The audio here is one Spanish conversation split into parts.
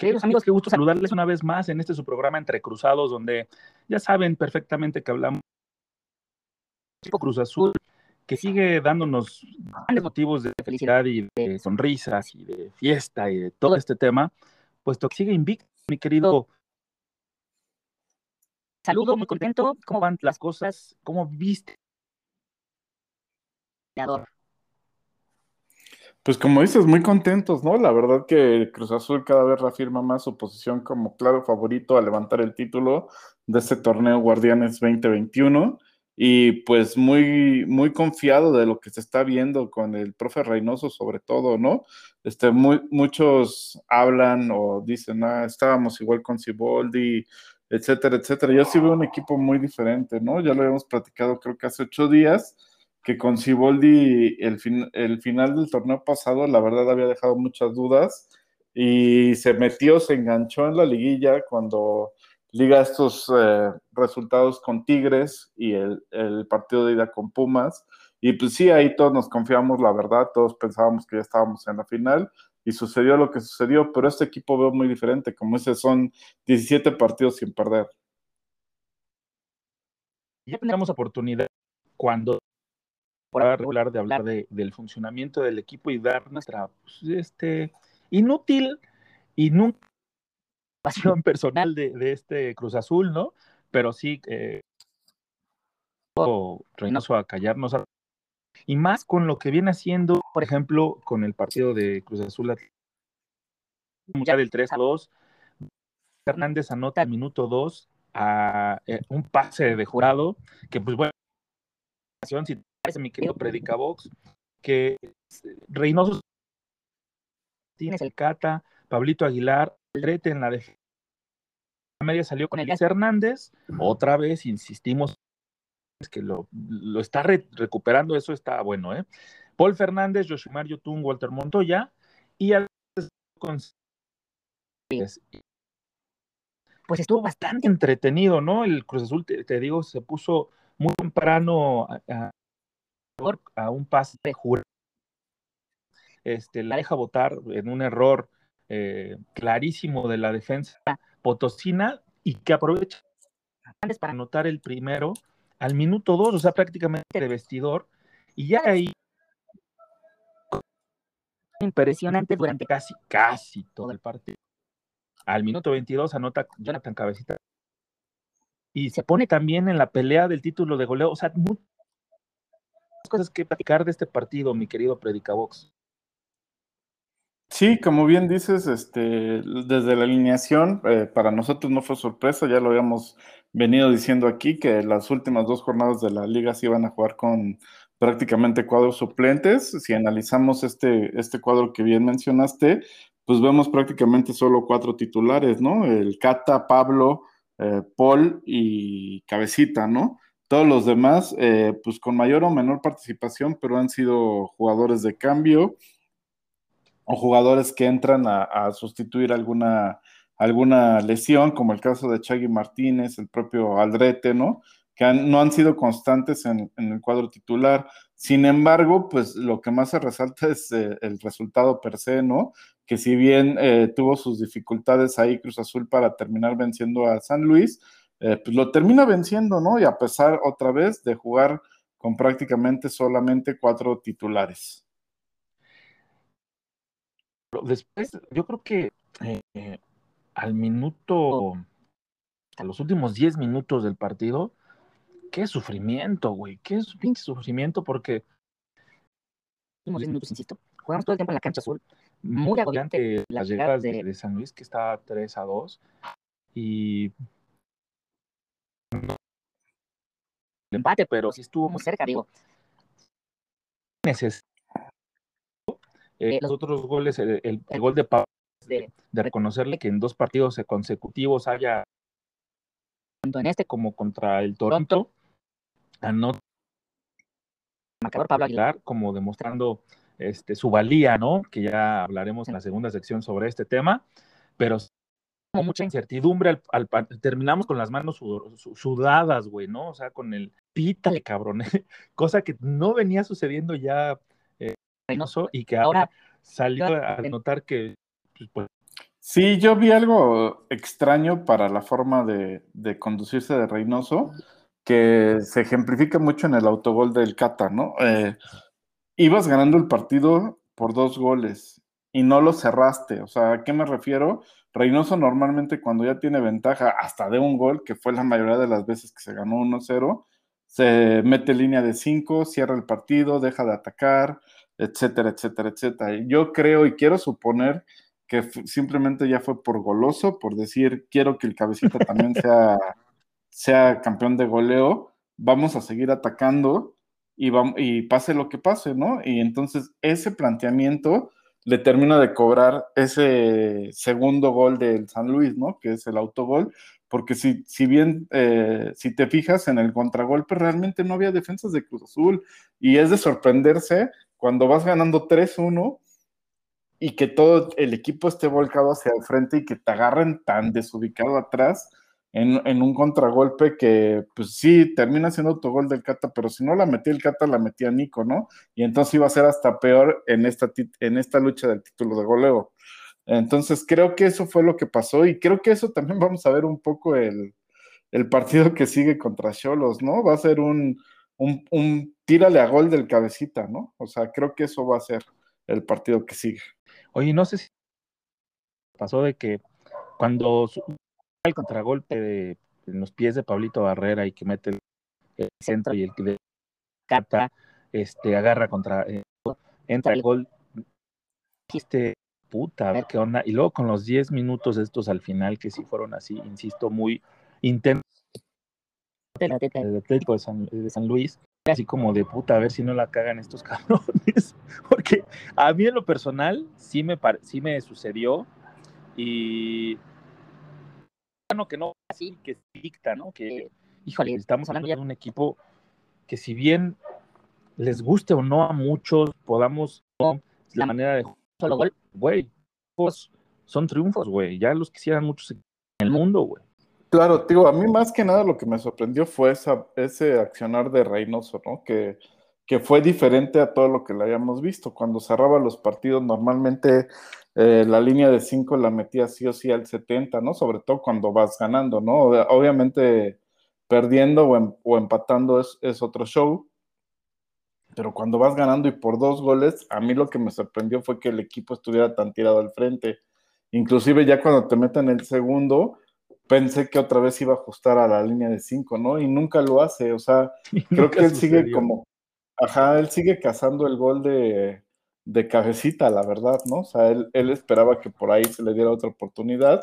Queridos amigos, qué gusto saludarles una vez más en este su programa Entre Cruzados, donde ya saben perfectamente que hablamos de Cruz Azul, que sigue dándonos grandes motivos de felicidad y de sonrisas y de fiesta y de todo este tema, puesto que sigue invicto, mi querido. Saludo, muy contento. ¿Cómo van las cosas? ¿Cómo viste? Pues como dices, muy contentos, ¿no? La verdad que Cruz Azul cada vez reafirma más su posición como claro favorito a levantar el título de este torneo Guardianes 2021 y pues muy, muy confiado de lo que se está viendo con el profe Reynoso sobre todo, ¿no? Este, muy, muchos hablan o dicen, ah, estábamos igual con Ciboldi, etcétera, etcétera. Yo sí veo un equipo muy diferente, ¿no? Ya lo habíamos platicado creo que hace ocho días que con Siboldi el, el final del torneo pasado, la verdad había dejado muchas dudas y se metió, se enganchó en la liguilla cuando liga estos eh, resultados con Tigres y el, el, partido de ida con Pumas. Y pues sí, ahí todos nos confiamos, la verdad, todos pensábamos que ya estábamos en la final y sucedió lo que sucedió, pero este equipo veo muy diferente, como ese son 17 partidos sin perder. Ya tenemos oportunidad cuando regular de hablar de, del funcionamiento del equipo y dar nuestra pues, este, inútil y nunca pasión personal de, de, este Cruz Azul, ¿no? Pero sí, eh, Reynoso a callarnos. Y más con lo que viene haciendo, por ejemplo, con el partido de Cruz Azul ya del 3 a 2. Fernández anota al minuto 2 a eh, un pase de jurado, que pues bueno, si mi querido Predicabox, que Reynoso tienes el Cata, Pablito Aguilar, Rete en la defensa media salió con Elías Hernández, otra vez insistimos que lo, lo está re, recuperando, eso está bueno, ¿eh? Paul Fernández, Yoshimar Yotun, Walter Montoya, y a con pues estuvo bastante entretenido, ¿no? El Cruz Azul, te, te digo, se puso muy temprano a, a, a un pase de jurado. Este, la deja votar en un error eh, clarísimo de la defensa potosina y que aprovecha para anotar el primero al minuto dos, o sea, prácticamente de vestidor, y ya ahí impresionante durante casi, casi todo el partido. Al minuto 22 anota Jonathan Cabecita y se pone también en la pelea del título de goleo, o sea, muchas cosas que platicar de este partido, mi querido Predicabox. Sí, como bien dices, este, desde la alineación, eh, para nosotros no fue sorpresa, ya lo habíamos venido diciendo aquí, que las últimas dos jornadas de la liga se iban a jugar con prácticamente cuadros suplentes. Si analizamos este, este cuadro que bien mencionaste, pues vemos prácticamente solo cuatro titulares, ¿no? El Cata, Pablo, eh, Paul y Cabecita, ¿no? Todos los demás, eh, pues con mayor o menor participación, pero han sido jugadores de cambio o jugadores que entran a, sustituir alguna, alguna lesión, como el caso de Chagui Martínez, el propio Aldrete, ¿no? Que han, no han sido constantes en, en, el cuadro titular. Sin embargo, pues lo que más se resalta es eh, el resultado per se, ¿no? Que si bien eh, tuvo sus dificultades ahí Cruz Azul para terminar venciendo a San Luis, eh, pues lo termina venciendo, ¿no? Y a pesar otra vez de jugar con prácticamente solamente cuatro titulares. Después, yo creo que eh, al minuto, a los últimos 10 minutos del partido, qué sufrimiento, güey, qué pinche sufrimiento, porque últimos 10 minutos, insisto, jugamos todo el tiempo en la cancha azul, muy agobiante las llegadas de, de, San Luis, que está 3 a 2, y el empate, pero sí estuvo muy cerca, digo. Neces eh, los otros goles, el, el, el, gol de Pablo de, reconocerle que en dos partidos consecutivos haya, tanto en este como contra el Toronto, anota marcador Pablo Aguilar como demostrando este, su valía, ¿no? Que ya hablaremos en la segunda sección sobre este tema, pero como mucha incertidumbre, al, terminamos con las manos sudadas, güey, ¿no? O sea, con el pítale, cabrón, cosa que no venía sucediendo ya eh, Reynoso y que ahora salió a notar que... Pues, pues sí, yo vi algo extraño para la forma de, de conducirse de Reynoso, que se ejemplifica mucho en el autogol del Cata, ¿no? Eh, ibas ganando el partido por dos goles y no lo cerraste. O sea, ¿a qué me refiero? Reynoso normalmente cuando ya tiene ventaja hasta de un gol, que fue la mayoría de las veces que se ganó 1-0, se mete línea de 5, cierra el partido, deja de atacar, etcétera, etcétera, etcétera. Yo creo y quiero suponer que simplemente ya fue por goloso, por decir, quiero que el cabecita también sea, sea campeón de goleo, vamos a seguir atacando y, y pase lo que pase, ¿no? Y entonces ese planteamiento le termina de cobrar ese segundo gol del San Luis, ¿no? Que es el autogol, porque si, si bien, eh, si te fijas en el contragolpe, realmente no había defensas de Cruz Azul y es de sorprenderse cuando vas ganando 3-1 y que todo el equipo esté volcado hacia el frente y que te agarren tan desubicado atrás en, un contragolpe que, pues sí, termina siendo autogol del Cata, pero si no la metía el Cata, la metía Nico, ¿no? Y entonces iba a ser hasta peor en esta, en esta lucha del título de goleo. Entonces creo que eso fue lo que pasó y creo que eso también vamos a ver un poco el, partido que sigue contra Cholos, ¿no? Va a ser un, un, un tírale a gol del cabecita, ¿no? O sea, creo que eso va a ser el partido que sigue. Oye, no sé si pasó de que cuando el contragolpe de, en los pies de Pablito Barrera y que mete el, centro y el que cata, este, agarra contra, eh, entra el gol, este, puta, a ver qué onda, y luego con los 10 minutos estos al final, que sí fueron así, insisto, muy intensos, el Atlético de San, de San Luis, así como de puta, a ver si no la cagan estos cabrones, porque a mí en lo personal sí me, sí me sucedió, y que no así, que dicta, ¿no? Que, híjole, estamos hablando ya de un equipo que si bien les guste o no a muchos, podamos, la manera de solo gol, güey, pues son triunfos, güey, ya los quisieran muchos en el mundo, güey. Claro, digo, a mí más que nada lo que me sorprendió fue esa, ese accionar de Reynoso, ¿no? Que, que fue diferente a todo lo que le habíamos visto. Cuando cerraba los partidos, normalmente eh, la línea de 5 la metía sí o sí al 70, ¿no? Sobre todo cuando vas ganando, ¿no? Obviamente perdiendo o, em, empatando es, es, otro show, pero cuando vas ganando y por dos goles, a mí lo que me sorprendió fue que el equipo estuviera tan tirado al frente. Inclusive ya cuando te meten el segundo, pensé que otra vez iba a ajustar a la línea de 5, ¿no? Y nunca lo hace, o sea, creo que él sigue como, ajá, él sigue cazando el gol de, de cabecita, la verdad, ¿no? O sea, él, esperaba que por ahí se le diera otra oportunidad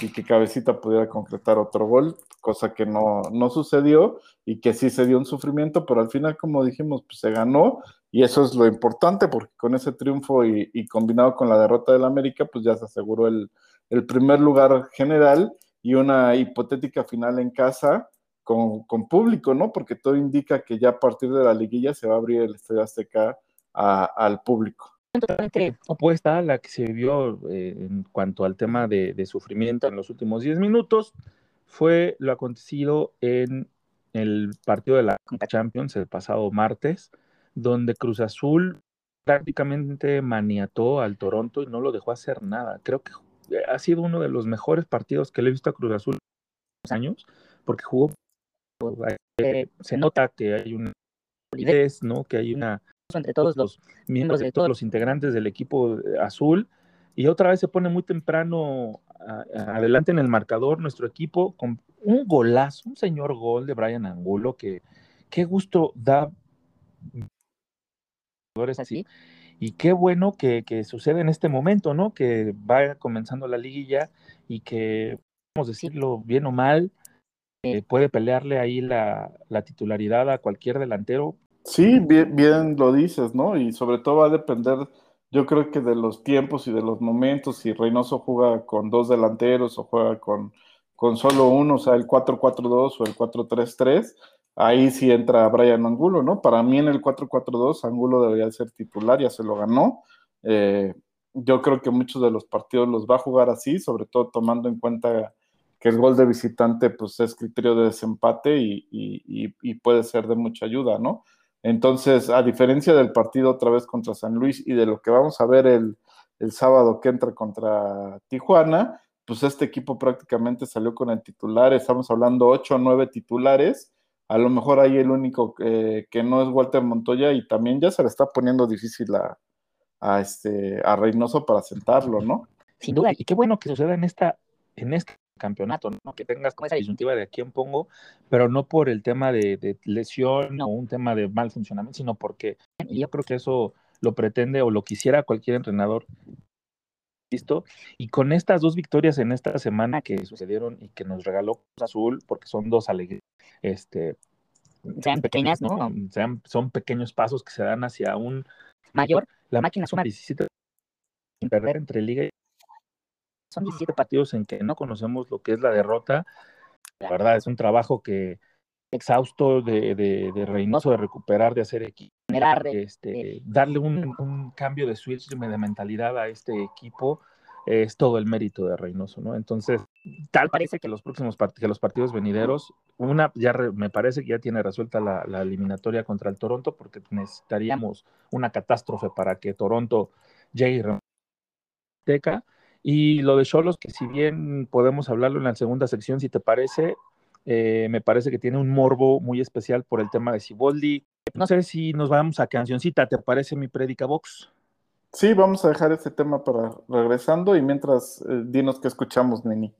y que cabecita pudiera concretar otro gol, cosa que no, no sucedió y que sí se dio un sufrimiento, pero al final, como dijimos, pues se ganó y eso es lo importante porque con ese triunfo y, combinado con la derrota del América, pues ya se aseguró el, el, primer lugar general y una hipotética final en casa con, con público, ¿no? Porque todo indica que ya a partir de la liguilla se va a abrir el Estadio Azteca al público. Totalmente opuesta a la que se vio eh, en cuanto al tema de, sufrimiento en los últimos 10 minutos fue lo acontecido en el partido de la Champions el pasado martes, donde Cruz Azul prácticamente maniató al Toronto y no lo dejó hacer nada. Creo que ha sido uno de los mejores partidos que le he visto a Cruz Azul en los años, porque jugó, eh, se nota que hay una solidez, ¿no? que hay una entre todos los miembros de todos los integrantes del equipo azul y otra vez se pone muy temprano adelante en el marcador nuestro equipo con un golazo, un señor gol de Brian Angulo que qué gusto da así y qué bueno que, sucede en este momento, ¿no? Que vaya comenzando la liguilla y que, vamos a decirlo bien o mal, eh, puede pelearle ahí la, la, titularidad a cualquier delantero Sí, bien, bien lo dices, ¿no? Y sobre todo va a depender Yo creo que de los tiempos y de los momentos, si Reynoso juega con dos delanteros o juega con, con solo uno, o sea, el 4-4-2 o el 4-3-3, ahí sí entra Brian Angulo, ¿no? Para mí en el 4-4-2 Angulo debería ser titular, ya se lo ganó. Eh, yo creo que muchos de los partidos los va a jugar así, sobre todo tomando en cuenta que el gol de visitante pues es criterio de desempate y, y puede ser de mucha ayuda, ¿no? Entonces, a diferencia del partido otra vez contra San Luis y de lo que vamos a ver el, sábado que entra contra Tijuana, pues este equipo prácticamente salió con el titular, estamos hablando 8 o 9 titulares, a lo mejor ahí el único que no es Walter Montoya y también ya se le está poniendo difícil a, a, este, a Reynoso para sentarlo, ¿no? Sin duda, y qué bueno que suceda en esta, en esta campeonato, ¿no? Que tengas como esa disyuntiva de a quién pongo, pero no por el tema de, lesión o un tema de mal funcionamiento, sino porque yo creo que eso lo pretende o lo quisiera cualquier entrenador. ¿Listo? Y con estas dos victorias en esta semana que sucedieron y que nos regaló Azul, porque son dos alegrías, este, sean pequeñas, ¿no? Sean, son pequeños pasos que se dan hacia un mayor. La máquina suma 17 sin perder entre liga y son 17 partidos en que no conocemos lo que es la derrota. La verdad, es un trabajo que exhausto de, de, Reynoso de recuperar, de hacer equipo, este, darle un, cambio de switch, de mentalidad a este equipo, es todo el mérito de Reynoso, ¿no? Entonces, tal parece que los próximos que los partidos venideros, una ya me parece que ya tiene resuelta la, la, eliminatoria contra el Toronto, porque necesitaríamos una catástrofe para que Toronto llegue Teca y lo de Cholos, que si bien podemos hablarlo en la segunda sección, si te parece, eh, me parece que tiene un morbo muy especial por el tema de Siboldi. No sé si nos vamos a cancioncita, ¿te parece mi Predica Box? Sí, vamos a dejar ese tema para regresando y mientras eh, dinos qué escuchamos, Nini.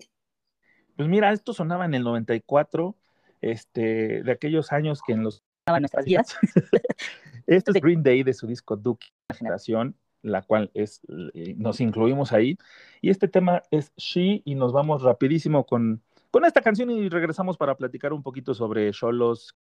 Pues mira, esto sonaba en el 94, este, de aquellos años que en los nuestras vidas. Esto es Green Day de su disco Duke Generación la cual es, eh, nos incluimos ahí. Y este tema es She y nos vamos rapidísimo con, con esta canción y regresamos para platicar un poquito sobre Cholos,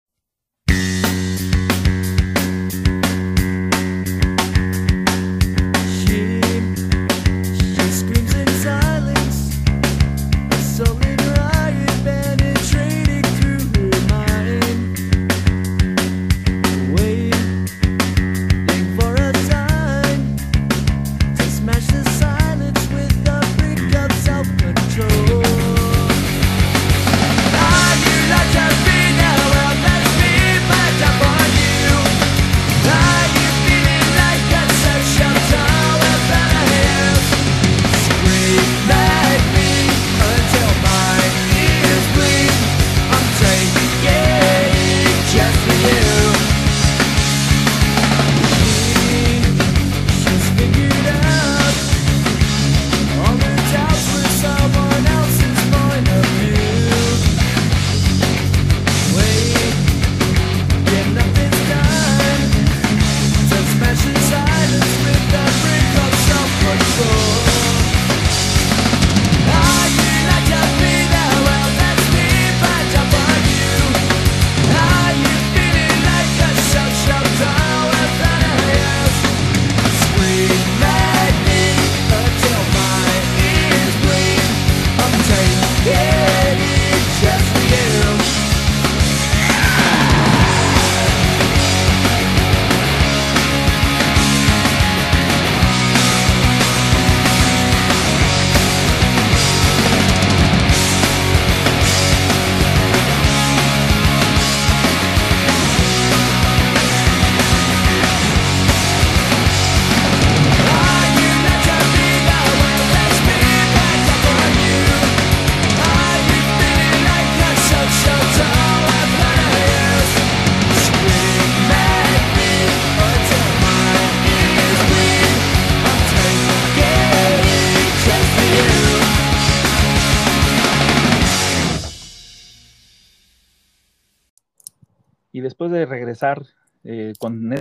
de regresar eh, con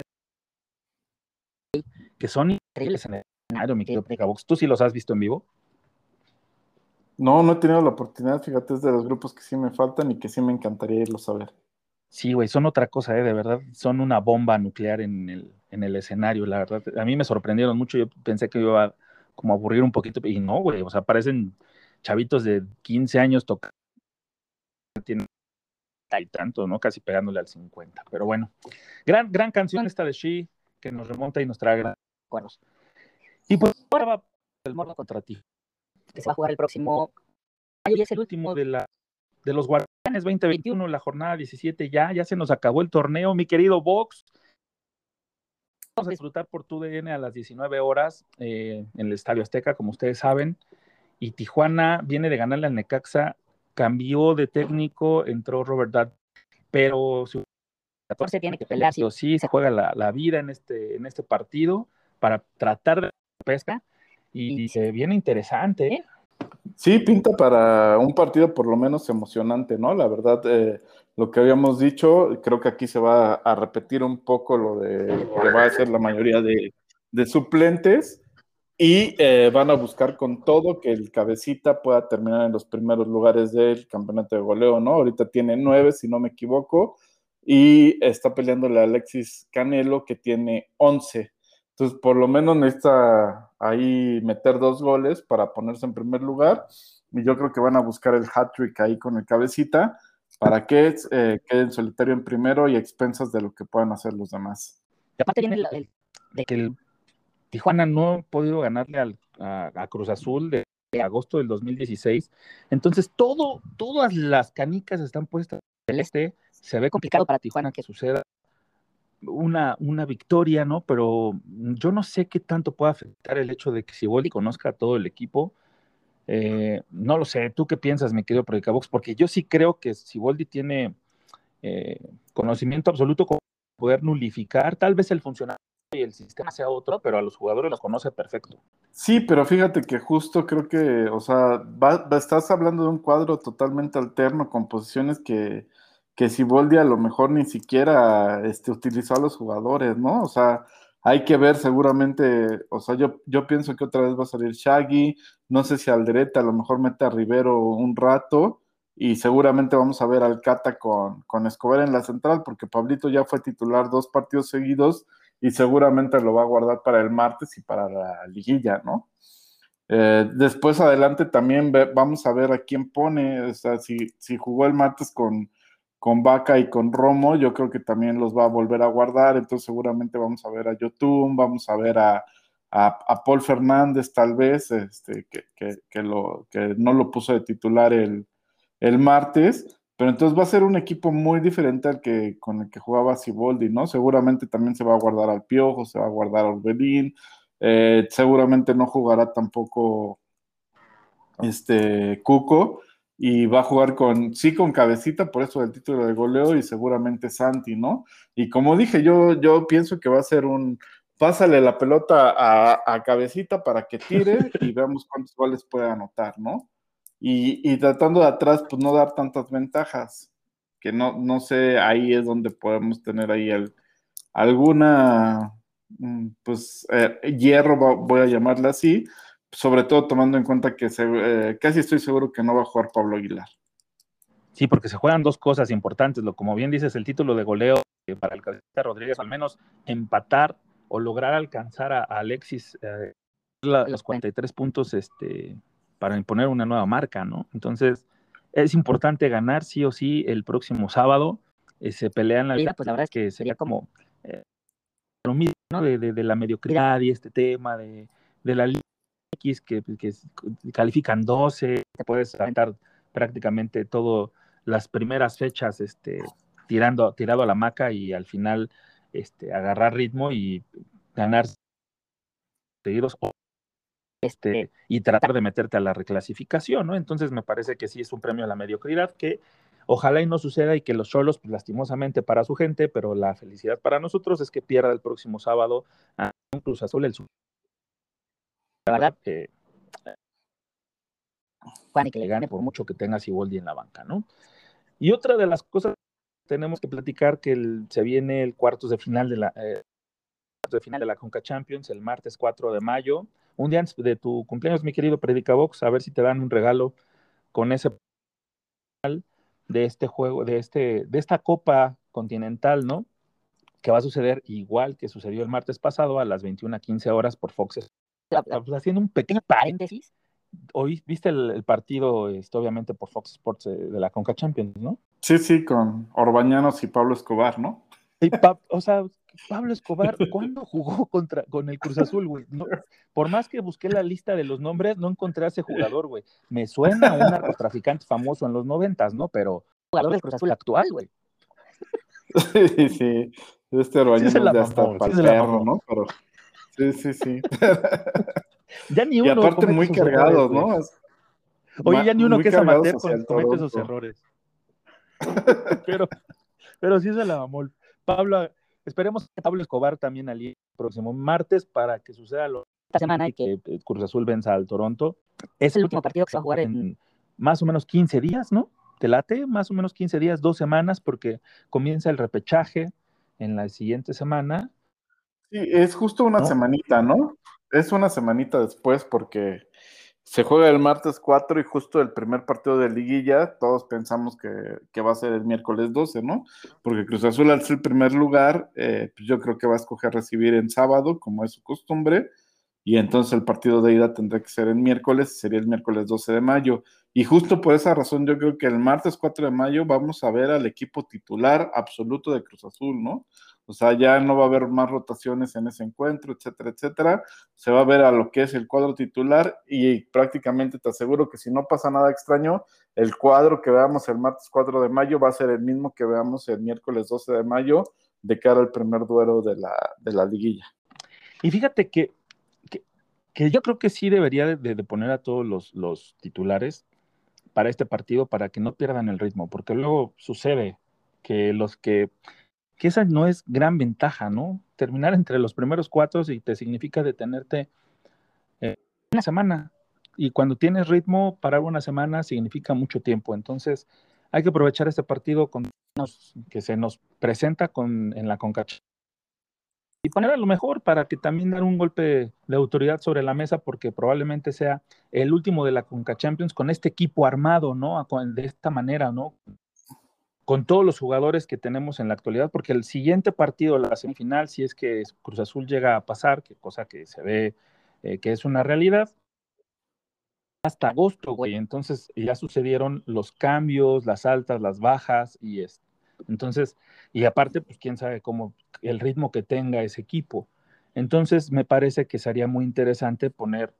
que son increíbles en el escenario, mi querido ¿Tú sí los has visto en vivo? No, no he tenido la oportunidad, fíjate, es de los grupos que sí me faltan y que sí me encantaría irlos a ver. Sí, güey, son otra cosa, ¿eh? de verdad, son una bomba nuclear en el, en el escenario, la verdad. A mí me sorprendieron mucho, yo pensé que iba a como aburrir un poquito, y no, güey, o sea, parecen chavitos de 15 años tocando, tienen y tanto, ¿no? Casi pegándole al 50, pero bueno, gran, gran canción esta de She, que nos remonta y nos trae grandes recuerdos. Y pues ahora va el morro contra ti. Que se va a jugar el próximo y es el último de la de los Guardianes 2021, la jornada 17 ya, ya se nos acabó el torneo, mi querido Vox. Vamos a disfrutar por tu DN a las 19 horas eh, en el Estadio Azteca, como ustedes saben. Y Tijuana viene de ganarle al Necaxa, cambió de técnico, entró Robert Dutt, pero su 14 tiene que pelear. Sí o sí, se juega la, la, vida en este, en este partido para tratar de pesca y, y se viene interesante. ¿eh? Sí, pinta para un partido por lo menos emocionante, ¿no? La verdad, eh, lo que habíamos dicho, creo que aquí se va a repetir un poco lo de que va a ser la mayoría de, suplentes y eh, van a buscar con todo que el cabecita pueda terminar en los primeros lugares del campeonato de goleo, ¿no? Ahorita tiene nueve, si no me equivoco, y está peleándole a Alexis Canelo, que tiene once. Entonces, por lo menos necesita ahí meter dos goles para ponerse en primer lugar. Y yo creo que van a buscar el hat-trick ahí con el cabecita para que eh, quede en solitario en primero y a expensas de lo que puedan hacer los demás. Y aparte viene el, de que el Tijuana no ha podido ganarle a, Cruz Azul de, agosto del 2016. Entonces, todo, todas las canicas están puestas en el este. Se ve complicado para Tijuana que suceda una, una victoria, ¿no? Pero yo no sé qué tanto puede afectar el hecho de que Siboldi conozca a todo el equipo. Eh, no lo sé, ¿tú qué piensas, mi querido Predicabox? Porque yo sí creo que Siboldi tiene eh, conocimiento absoluto con poder nulificar, tal vez el funcionamiento y el sistema sea otro, pero a los jugadores los conoce perfecto. Sí, pero fíjate que justo creo que, o sea, estás hablando de un cuadro totalmente alterno con posiciones que, que Siboldi a lo mejor ni siquiera este, utilizó a los jugadores, ¿no? O sea, hay que ver seguramente, o sea, yo, yo pienso que otra vez va a salir Shaggy, no sé si Alderete a lo mejor mete a Rivero un rato, y seguramente vamos a ver al Cata con, con Escobar en la central, porque Pablito ya fue titular dos partidos seguidos y seguramente lo va a guardar para el martes y para la liguilla, ¿no? Eh, después adelante también vamos a ver a quién pone, o sea, si, si jugó el martes con con Vaca y con Romo, yo creo que también los va a volver a guardar, entonces seguramente vamos a ver a Yotun, vamos a ver a, a, Paul Fernández tal vez, este, que, lo, que no lo puso de titular el, el, martes, pero entonces va a ser un equipo muy diferente al que con el que jugaba Siboldi, ¿no? Seguramente también se va a guardar al Piojo, se va a guardar al Orbelín, eh, seguramente no jugará tampoco este Cuco, y va a jugar con, sí, con cabecita, por eso el título de goleo y seguramente Santi, ¿no? Y como dije, yo, yo pienso que va a ser un, pásale la pelota a, cabecita para que tire y veamos cuántos goles puede anotar, ¿no? Y, tratando de atrás, pues no dar tantas ventajas, que no, no sé, ahí es donde podemos tener ahí alguna, mm, pues, eh, hierro, voy a llamarla así, sobre todo tomando en cuenta que eh, casi estoy seguro que no va a jugar Pablo Aguilar. Sí, porque se juegan dos cosas importantes, lo como bien dices, el título de goleo para el Cabecita Rodríguez, al menos empatar o lograr alcanzar a, Alexis eh, los 43 puntos este, para imponer una nueva marca, ¿no? Entonces, es importante ganar sí o sí el próximo sábado. Eh, se pelean la vida, pues la verdad es que sería como lo mismo, ¿no? De, de, la mediocridad y este tema de, de la que, califican 12, te puedes aventar prácticamente todas las primeras fechas este, tirando, tirado a la maca y al final este, agarrar ritmo y ganar seguidos este, y tratar de meterte a la reclasificación, ¿no? Entonces me parece que sí es un premio a la mediocridad que ojalá y no suceda y que los solos, pues, lastimosamente para su gente, pero la felicidad para nosotros es que pierda el próximo sábado a un Cruz Azul el la verdad, que que le gane por mucho que tenga Siboldi en la banca, ¿no? Y otra de las cosas que tenemos que platicar que se viene el cuartos de final de la eh, de final de la Conca Champions el martes 4 de mayo, un día antes de tu cumpleaños, mi querido Predicabox, a ver si te dan un regalo con ese de este juego, de este de esta Copa Continental, ¿no? que va a suceder igual que sucedió el martes pasado a las 21:15 horas por Fox. Pues, haciendo un pequeño paréntesis, hoy viste el, el partido, este, obviamente por Fox Sports eh, de la Conca Champions, ¿no? Sí, sí, con Orbañanos y Pablo Escobar, ¿no? Y Pa- o sea, Pablo Escobar, ¿cuándo jugó contra, con el Cruz Azul, güey? No, por más que busqué la lista de los nombres, no encontré a ese jugador, güey. Me suena a un narcotraficante famoso en los noventas, ¿no? Pero Jugador del Cruz Azul actual, güey. Sí, sí. Este Orbañanos se la ya está para sí el perro. ¿no? Pero sí, sí, sí. ya ni y uno. aparte comete muy esos cargados. ¿no? Es- Oye, ya ni uno muy que es amateur hacia con- el comete esos Toronto. errores. pero, pero sí se la mamó. Pablo, esperemos que Pablo Escobar también alíe el próximo martes para que suceda lo Esta semana y que que eh, Cruz Azul venza al Toronto. es el último partido que se va a jugar en en más o menos 15 días, ¿no? ¿Te late? Más o menos 15 días, dos semanas, porque comienza el repechaje en la siguiente semana. Sí, es justo una ¿No? semanita, ¿no? Es una semanita después porque se juega el martes 4 y justo el primer partido de liguilla, todos pensamos que, que va a ser el miércoles 12, ¿no? Porque Cruz Azul al ser el primer lugar, eh, pues yo creo que va a escoger recibir en sábado, como es su costumbre, y entonces el partido de ida tendrá que ser el miércoles, sería el miércoles 12 de mayo. Y justo por esa razón yo creo que el martes 4 de mayo vamos a ver al equipo titular absoluto de Cruz Azul, ¿no? O sea, ya no va a haber más rotaciones en ese encuentro, etcétera, etcétera. Se va a ver a lo que es el cuadro titular y prácticamente te aseguro que si no pasa nada extraño, el cuadro que veamos el martes 4 de mayo va a ser el mismo que veamos el miércoles 12 de mayo de cara al primer duelo de la, de la liguilla. Y fíjate que, que, yo creo que sí debería de, de poner a todos los, los titulares para este partido para que no pierdan el ritmo, porque luego sucede que los que, que esa no es gran ventaja, ¿no? Terminar entre los primeros cuatro y te significa detenerte eh, una semana. Y cuando tienes ritmo, parar una semana significa mucho tiempo. Entonces, hay que aprovechar este partido con, que se nos presenta con, en la CONCACHA y poner a lo mejor para que también dar un golpe de autoridad sobre la mesa, porque probablemente sea el último de la Conca Champions con este equipo armado, ¿no? De esta manera, ¿no? Con todos los jugadores que tenemos en la actualidad, porque el siguiente partido, la semifinal, si es que Cruz Azul llega a pasar, que cosa que se ve eh, que es una realidad, hasta agosto, güey. Entonces ya sucedieron los cambios, las altas, las bajas, y es, entonces, y aparte, pues quién sabe cómo el ritmo que tenga ese equipo. Entonces, me parece que sería muy interesante poner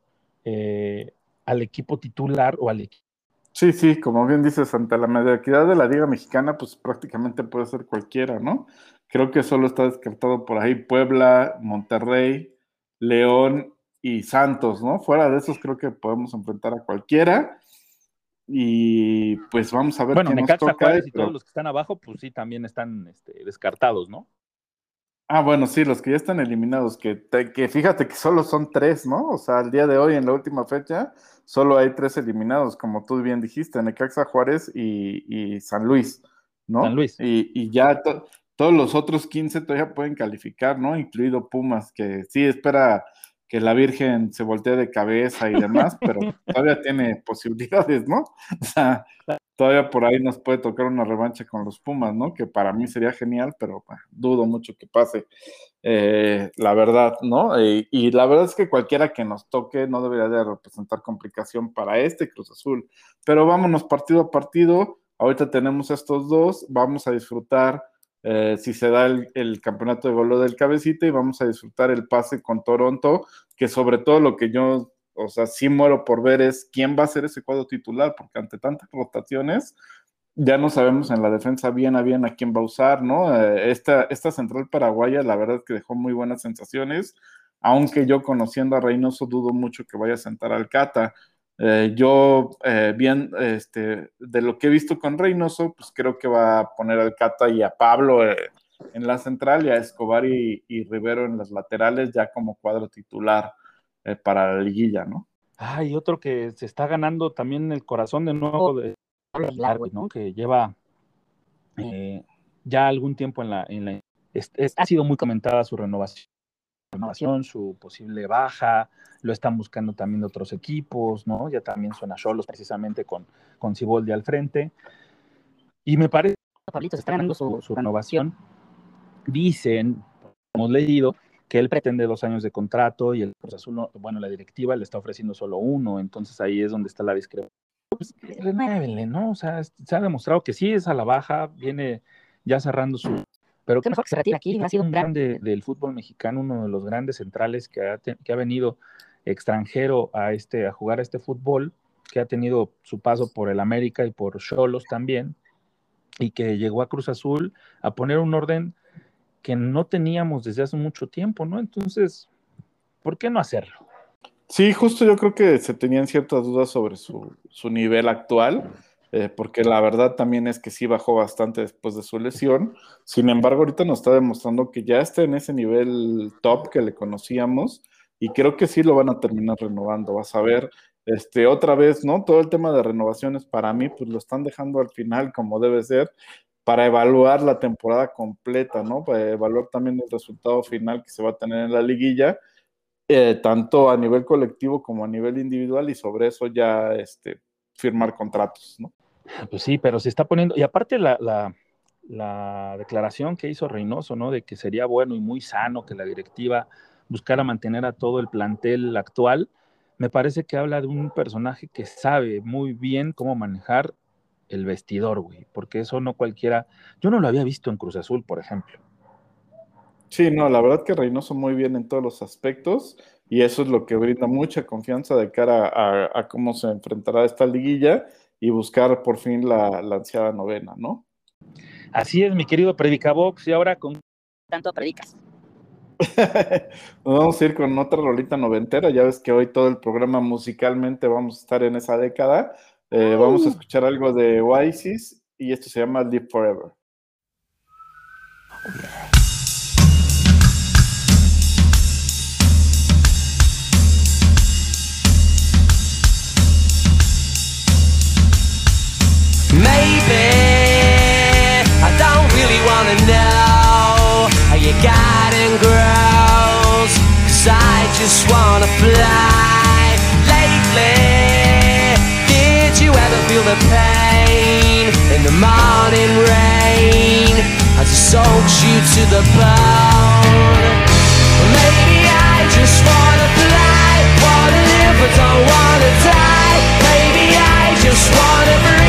eh, al equipo titular o al equipo. Sí, sí, como bien dices, ante la mediocridad de la Liga Mexicana, pues prácticamente puede ser cualquiera, ¿no? Creo que solo está descartado por ahí Puebla, Monterrey, León y Santos, ¿no? Fuera de esos creo que podemos enfrentar a cualquiera. Y pues vamos a ver bueno, qué Necaxa, nos toca. Juárez y pero... todos los que están abajo, pues sí, también están este, descartados, ¿no? Ah, bueno, sí, los que ya están eliminados, que, te, que fíjate que solo son tres, ¿no? O sea, al día de hoy, en la última fecha, solo hay tres eliminados, como tú bien dijiste, Necaxa, Juárez y, y San Luis, ¿no? San Luis. Y, y ya to, todos los otros 15 todavía pueden calificar, ¿no? Incluido Pumas, que sí espera que la Virgen se voltee de cabeza y demás, pero todavía tiene posibilidades, ¿no? O sea, todavía por ahí nos puede tocar una revancha con los Pumas, ¿no? Que para mí sería genial, pero bah, dudo mucho que pase, eh, la verdad, ¿no? Y, y, la verdad es que cualquiera que nos toque no debería de representar complicación para este Cruz Azul. Pero vámonos partido a partido. Ahorita tenemos estos dos, vamos a disfrutar eh, si se da el, campeonato de golo del cabecita y vamos a disfrutar el pase con Toronto, que sobre todo lo que yo, o sea, sí muero por ver es quién va a ser ese cuadro titular, porque ante tantas rotaciones ya no sabemos en la defensa bien a bien a quién va a usar, ¿no? Eh, esta, esta central paraguaya, la verdad es que dejó muy buenas sensaciones, aunque yo conociendo a Reynoso dudo mucho que vaya a sentar al Cata. Eh, yo, eh, bien, este, de lo que he visto con Reynoso, pues creo que va a poner al Cata y a Pablo eh, en la central y a Escobar y, y, Rivero en las laterales ya como cuadro titular eh, para la liguilla, ¿no? Ah, y otro que se está ganando también el corazón de nuevo de ¿no? Que lleva eh, ya algún tiempo en la, en la es, ha sido muy comentada su renovación renovación, su posible baja, lo están buscando también otros equipos, ¿no? Ya también suena Cholos precisamente con, con Ciboldi al frente. Y me parece Pablito se está ganando su, su renovación. dicen, hemos leído, que él pretende dos años de contrato y el Cruz Azul, no- bueno, la directiva le está ofreciendo solo uno, entonces ahí es donde está la discrepancia. Pues renuévenle, ¿no? O sea, se ha demostrado que sí es a la baja, viene ya cerrando su... Pero Qué mejor que se retire aquí, ha sido un gran... grande del fútbol mexicano, uno de los grandes centrales que ha, te- que ha venido extranjero a, este, a jugar a este fútbol, que ha tenido su paso por el América y por Cholos también, y que llegó a Cruz Azul a poner un orden que no teníamos desde hace mucho tiempo, ¿no? Entonces, ¿por qué no hacerlo? Sí, justo yo creo que se tenían ciertas dudas sobre su, su nivel actual, eh, porque la verdad también es que sí bajó bastante después de su lesión. Sin embargo, ahorita nos está demostrando que ya está en ese nivel top que le conocíamos y creo que sí lo van a terminar renovando. Vas a ver, este, otra vez, ¿no? Todo el tema de renovaciones para mí, pues lo están dejando al final como debe ser para evaluar la temporada completa, ¿no? Para evaluar también el resultado final que se va a tener en la liguilla eh, tanto a nivel colectivo como a nivel individual y sobre eso ya este, firmar contratos, ¿no? Pues sí, pero se está poniendo, y aparte la, la, la declaración que hizo Reynoso, ¿no? De que sería bueno y muy sano que la directiva buscara mantener a todo el plantel actual, me parece que habla de un personaje que sabe muy bien cómo manejar el vestidor, güey, porque eso no cualquiera, yo no lo había visto en Cruz Azul, por ejemplo. Sí, no, la verdad que Reynoso muy bien en todos los aspectos y eso es lo que brinda mucha confianza de cara a, a cómo se enfrentará esta liguilla y buscar por fin la, la ansiada novena, ¿no? Así es, mi querido Predicabox, y ahora con Tanto predicas. Nos vamos a ir con otra rolita noventera. Ya ves que hoy todo el programa musicalmente vamos a estar en esa década. Eh, vamos a escuchar algo de Oasis y esto se llama Live Forever. Maybe wanna know how you got in girls. Cause I just wanna fly. Lately, did you ever feel the pain in the morning rain as it soaks you to the bone? Maybe I just wanna fly, wanna live but don't wanna die. Maybe I just wanna breathe.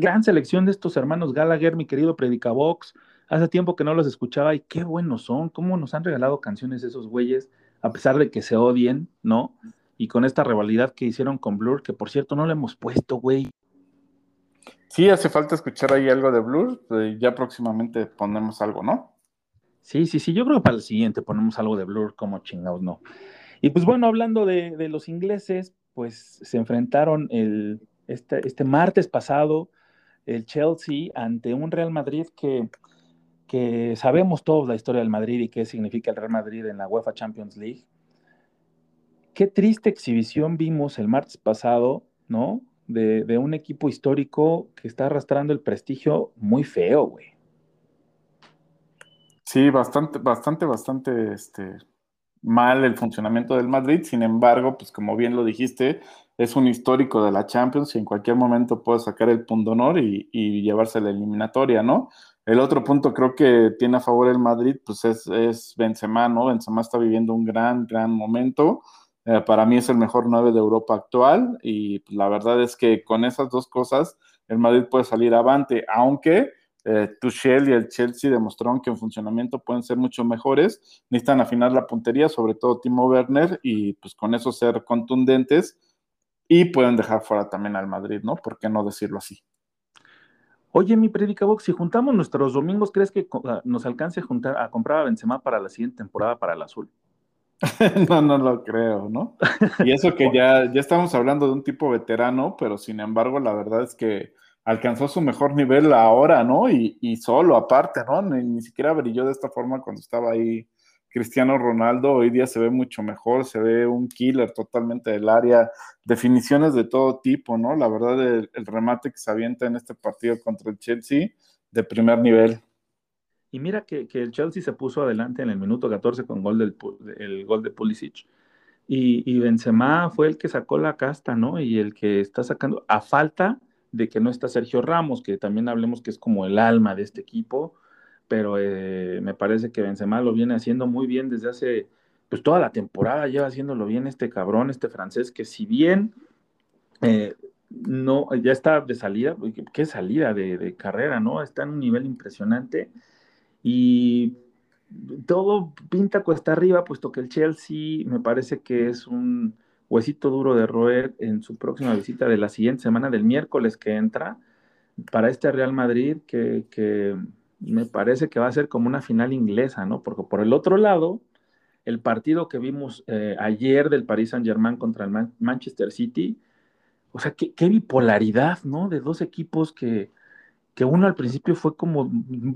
Gran selección de estos hermanos Gallagher, mi querido Predicabox. Hace tiempo que no los escuchaba y qué buenos son, cómo nos han regalado canciones esos güeyes, a pesar de que se odien, ¿no? Y con esta rivalidad que hicieron con Blur, que por cierto no le hemos puesto, güey. Sí, hace falta escuchar ahí algo de Blur, eh, ya próximamente ponemos algo, ¿no? Sí, sí, sí, yo creo que para el siguiente ponemos algo de Blur, como chingados, no. Y pues bueno, hablando de, de los ingleses, pues se enfrentaron el, este, este martes pasado el Chelsea ante un Real Madrid que, que sabemos todos la historia del Madrid y qué significa el Real Madrid en la UEFA Champions League. Qué triste exhibición vimos el martes pasado, ¿no? De, de un equipo histórico que está arrastrando el prestigio muy feo, güey. Sí, bastante, bastante, bastante este, mal el funcionamiento del Madrid. Sin embargo, pues como bien lo dijiste, es un histórico de la Champions y en cualquier momento puede sacar el punto honor y, y llevarse la eliminatoria, ¿no? El otro punto creo que tiene a favor el Madrid, pues es, Benzema, ¿no? Benzema está viviendo un gran, gran momento. Eh, para mí es el mejor 9 de Europa actual y pues, la verdad es que con esas dos cosas el Madrid puede salir avante, aunque eh, Tuchel y el Chelsea demostraron que en funcionamiento pueden ser mucho mejores, necesitan afinar la puntería, sobre todo Timo Werner, y pues con eso ser contundentes y pueden dejar fuera también al Madrid, ¿no? ¿Por qué no decirlo así? Oye, mi Predicabox, si juntamos nuestros domingos, ¿crees que co- nos alcance a, juntar, a comprar a Benzema para la siguiente temporada para el azul? no, no lo creo, ¿no? Y eso que ya, ya estamos hablando de un tipo veterano, pero sin embargo, la verdad es que alcanzó su mejor nivel ahora, ¿no? Y, solo, aparte, ¿no? Ni, ni siquiera brilló de esta forma cuando estaba ahí Cristiano Ronaldo. Hoy día se ve mucho mejor, se ve un killer totalmente del área, definiciones de todo tipo, ¿no? La verdad, el, el remate que se avienta en este partido contra el Chelsea, de primer nivel. Y mira que, que, el Chelsea se puso adelante en el minuto 14 con gol del, el gol de Pulisic. Y, y, Benzema fue el que sacó la casta, ¿no? Y el que está sacando, a falta de que no está Sergio Ramos, que también hablemos que es como el alma de este equipo, pero eh, me parece que Benzema lo viene haciendo muy bien desde hace, pues toda la temporada lleva haciéndolo bien este cabrón, este francés, que si bien eh, no, ya está de salida, qué salida de, de carrera, ¿no? Está en un nivel impresionante y todo pinta cuesta arriba, puesto que el Chelsea me parece que es un huesito duro de roer en su próxima visita de la siguiente semana, del miércoles que entra, para este Real Madrid, que, me parece que va a ser como una final inglesa, ¿no? Porque por el otro lado, el partido que vimos eh, ayer del Paris Saint Germain contra el Man Manchester City, o sea, qué, bipolaridad, ¿no? De dos equipos que, que uno al principio fue como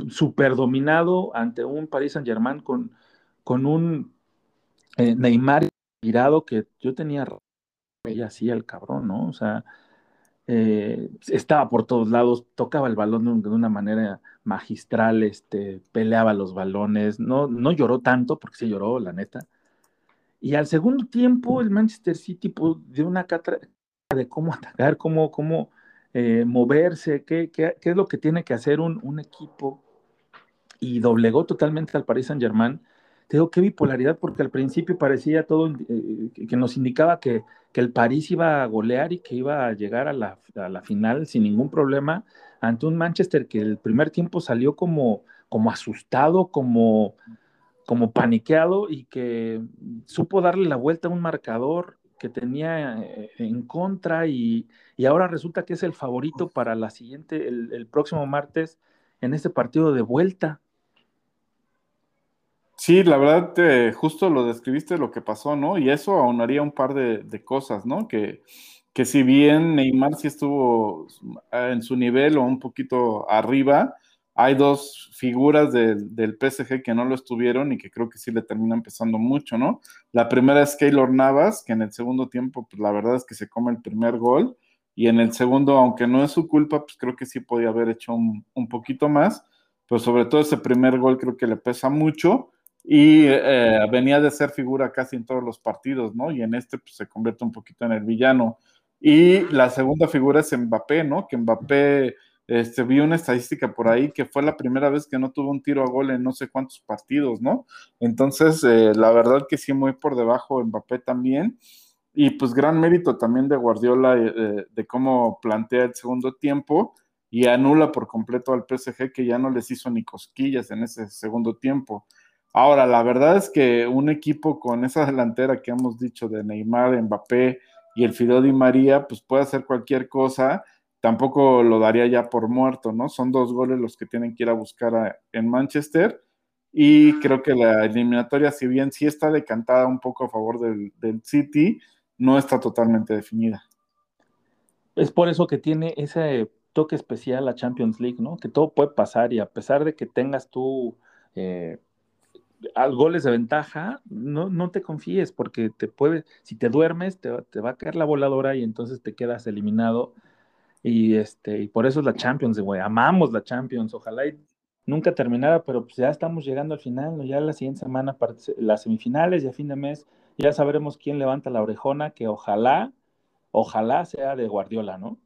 super dominado ante un Paris Saint Germain con, con un eh, Neymar tirado que yo tenía y así el cabrón, ¿no? O sea, eh, estaba por todos lados, tocaba el balón de, una manera magistral, este, peleaba los balones, no, no lloró tanto, porque sí lloró, la neta. Y al segundo tiempo, el Manchester City pues, dio una catra de cómo atacar, cómo, cómo eh, moverse, qué, qué, qué, es lo que tiene que hacer un, un, equipo, y doblegó totalmente al Paris Saint Germain. Te digo, qué bipolaridad, porque al principio parecía todo eh, que nos indicaba que, que, el París iba a golear y que iba a llegar a la, a la, final sin ningún problema ante un Manchester que el primer tiempo salió como, como asustado, como, como paniqueado y que supo darle la vuelta a un marcador que tenía eh, en contra y, y, ahora resulta que es el favorito para la siguiente, el, el próximo martes en este partido de vuelta. Sí, la verdad, justo lo describiste lo que pasó, ¿no? Y eso aunaría un par de, de cosas, ¿no? Que, que, si bien Neymar sí estuvo en su nivel o un poquito arriba, hay dos figuras de, del PSG que no lo estuvieron y que creo que sí le terminan pesando mucho, ¿no? La primera es Keylor Navas, que en el segundo tiempo, pues la verdad es que se come el primer gol, y en el segundo, aunque no es su culpa, pues creo que sí podía haber hecho un, un poquito más, pero sobre todo ese primer gol creo que le pesa mucho y eh, venía de ser figura casi en todos los partidos, ¿no? Y en este pues, se convierte un poquito en el villano. Y la segunda figura es Mbappé, ¿no? Que Mbappé, este, vi una estadística por ahí que fue la primera vez que no tuvo un tiro a gol en no sé cuántos partidos, ¿no? Entonces, eh, la verdad que sí, muy por debajo Mbappé también. Y pues gran mérito también de Guardiola eh, de cómo plantea el segundo tiempo y anula por completo al PSG que ya no les hizo ni cosquillas en ese segundo tiempo. Ahora, la verdad es que un equipo con esa delantera que hemos dicho de Neymar, Mbappé y el Fideo Di María, pues puede hacer cualquier cosa. Tampoco lo daría ya por muerto, ¿no? Son dos goles los que tienen que ir a buscar en Manchester. Y creo que la eliminatoria, si bien sí está decantada un poco a favor del, City, no está totalmente definida. Es por eso que tiene ese toque especial la Champions League, ¿no? Que todo puede pasar y a pesar de que tengas tú eh, goles de ventaja, no, no te confíes porque te puede, si te duermes, te, va a caer la voladora y entonces te quedas eliminado. Y, este, y por eso es la Champions, güey. Amamos la Champions. Ojalá y nunca terminara, pero pues ya estamos llegando al final. Ya la siguiente semana, las semifinales y a fin de mes, ya sabremos quién levanta la orejona, que ojalá, ojalá sea de Guardiola, ¿no?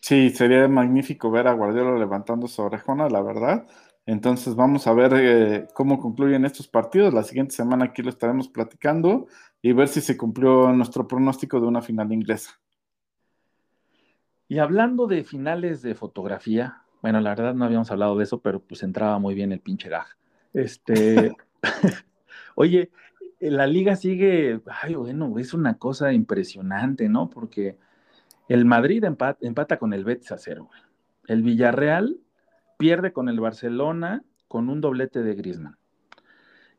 Sí, sería magnífico ver a Guardiola levantando su orejona, la verdad. Entonces vamos a ver eh, cómo concluyen estos partidos. La siguiente semana aquí lo estaremos platicando y ver si se cumplió nuestro pronóstico de una final inglesa. Y hablando de finales de fotografía, bueno, la verdad no habíamos hablado de eso, pero pues entraba muy bien el pinche gag. Este, oye, la liga sigue, ay, bueno, es una cosa impresionante, ¿no? Porque el Madrid empata, con el Betis a cero. El Villarreal pierde con el Barcelona con un doblete de Griezmann.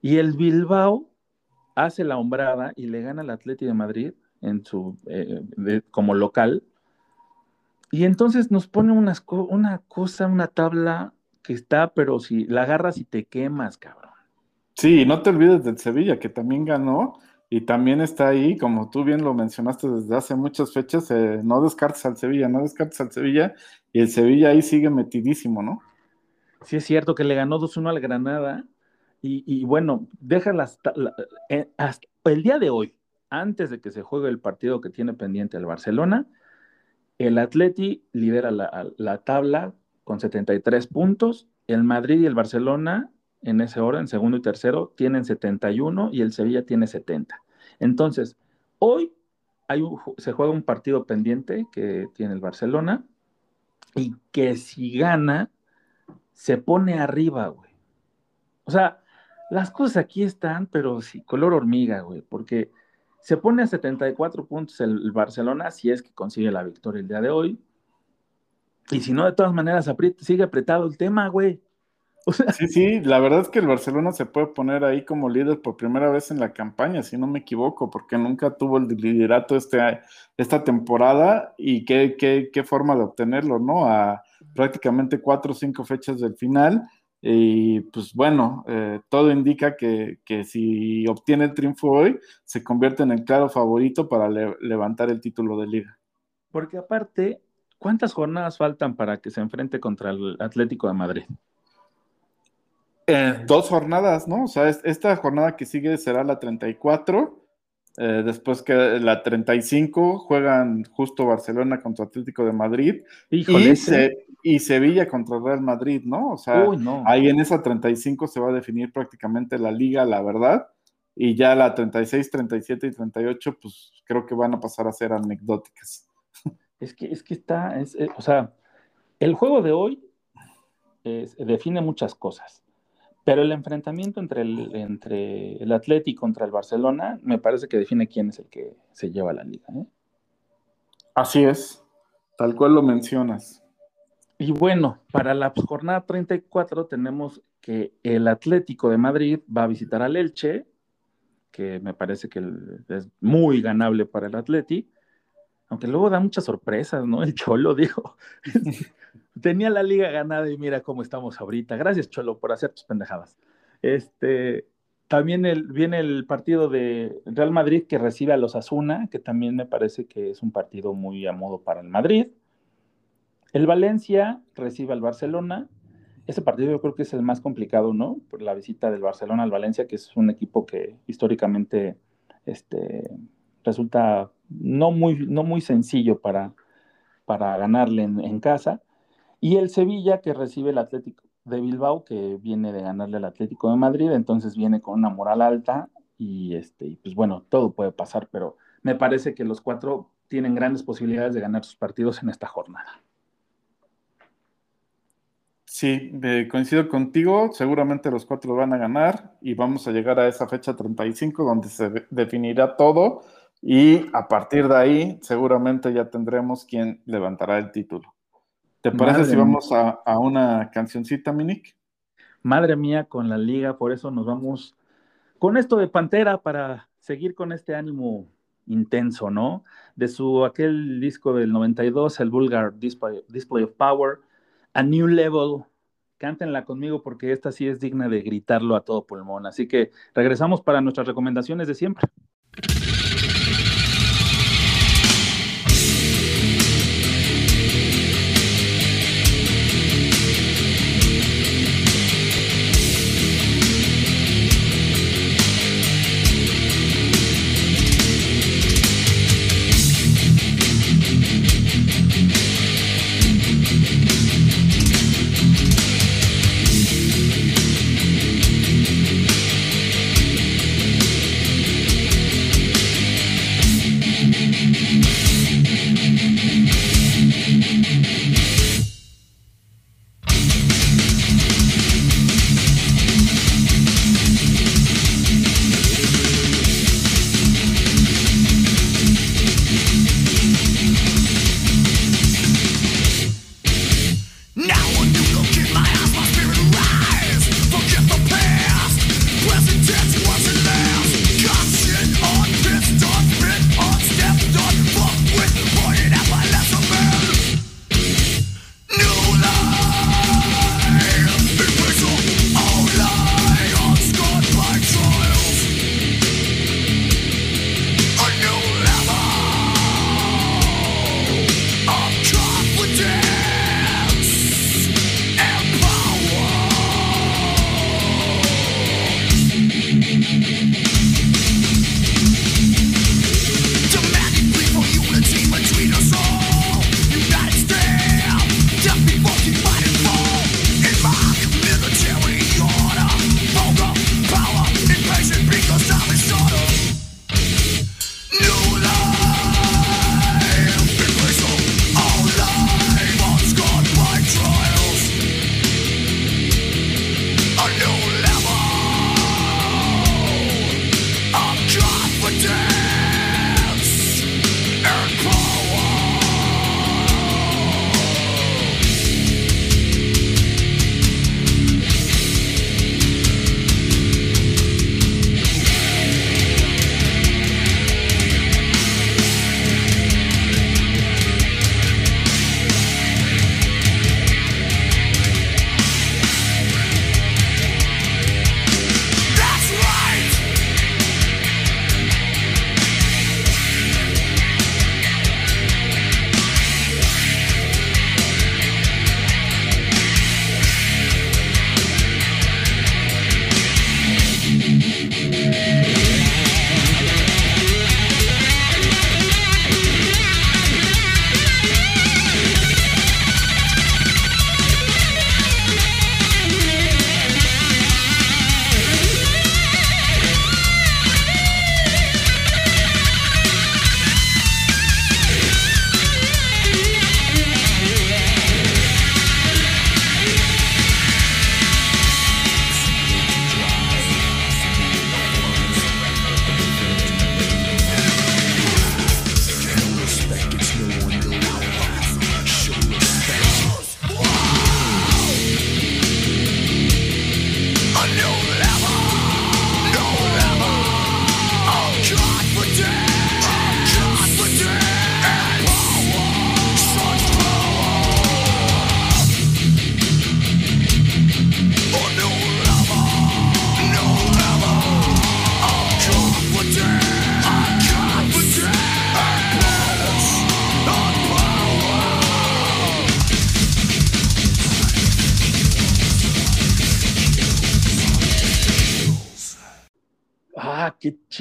Y el Bilbao hace la hombrada y le gana al Atleti de Madrid en su, eh, como local. Y entonces nos pone una cosa, una tabla que está, pero si la agarras y te quemas, cabrón. Sí, no te olvides del Sevilla, que también ganó y también está ahí, como tú bien lo mencionaste desde hace muchas fechas, eh, no descartes al Sevilla, no descartes al Sevilla, y el Sevilla ahí sigue metidísimo, ¿no? Sí, es cierto que le ganó 2-1 al Granada, y, bueno, deja las, eh, hasta el día de hoy, antes de que se juegue el partido que tiene pendiente el Barcelona, el Atleti lidera la, la tabla con 73 puntos, el Madrid y el Barcelona en ese orden, segundo y tercero, tienen 71 y el Sevilla tiene 70. Entonces, hoy hay se juega un partido pendiente que tiene el Barcelona y que si gana, se pone arriba, güey. O sea, las cosas aquí están, pero sí, color hormiga, güey, porque se pone a 74 puntos el, Barcelona si es que consigue la victoria el día de hoy. Y si no, de todas maneras, sigue apretado el tema, güey. Sí, sí, la verdad es que el Barcelona se puede poner ahí como líder por primera vez en la campaña, si no me equivoco, porque nunca tuvo el liderato este, esta temporada y qué, qué, qué forma de obtenerlo, ¿no? A prácticamente cuatro o cinco fechas del final. Y pues bueno, eh, todo indica que, que, si obtiene el triunfo hoy, se convierte en el claro favorito para levantar el título de liga. Porque aparte, ¿cuántas jornadas faltan para que se enfrente contra el Atlético de Madrid? Eh, dos jornadas, ¿no? O sea, esta jornada que sigue será la 34. Eh, después que la 35 juegan justo Barcelona contra Atlético de Madrid y, y, Sevilla contra Real Madrid, ¿no? O sea, ahí en esa 35 se va a definir prácticamente la liga, la verdad. Y ya la 36, 37 y 38, pues creo que van a pasar a ser anecdóticas. Es que, es que está, eh, o sea, el juego de hoy define muchas cosas. Pero el enfrentamiento entre el, entre el Atleti contra el Barcelona me parece que define quién es el que se lleva la liga. ¿eh? Así es, tal cual lo mencionas. Y bueno, para la jornada 34 tenemos que el Atlético de Madrid va a visitar al Elche, que me parece que es muy ganable para el Atleti, aunque luego da muchas sorpresas, ¿no? El Cholo dijo, tenía la liga ganada y mira cómo estamos ahorita. Gracias, Cholo, por hacer tus pendejadas. Este, también viene el partido de Real Madrid que recibe a los Asuna, que también me parece que es un partido muy a modo para el Madrid. El Valencia recibe al Barcelona. Ese partido yo creo que es el más complicado, ¿no? Por la visita del Barcelona al Valencia, que es un equipo que históricamente este, resulta no muy, no muy sencillo para, para ganarle en casa. Y el Sevilla que recibe el Atlético de Bilbao, que viene de ganarle al Atlético de Madrid, entonces viene con una moral alta y este, pues bueno, todo puede pasar, pero me parece que los cuatro tienen grandes posibilidades de ganar sus partidos en esta jornada. Sí, coincido contigo. Seguramente los cuatro van a ganar y vamos a llegar a esa fecha 35 donde se de- definirá todo y a partir de ahí seguramente ya tendremos quien levantará el título. ¿Te parece Madre si vamos a, a una cancioncita, Minik? Madre mía, con la liga, por eso nos vamos con esto de Pantera para seguir con este ánimo intenso, ¿no? De su aquel disco del 92, el Vulgar Display, Display of Power, A New Level. Cántenla conmigo porque esta sí es digna de gritarlo a todo pulmón. Así que regresamos para nuestras recomendaciones de siempre.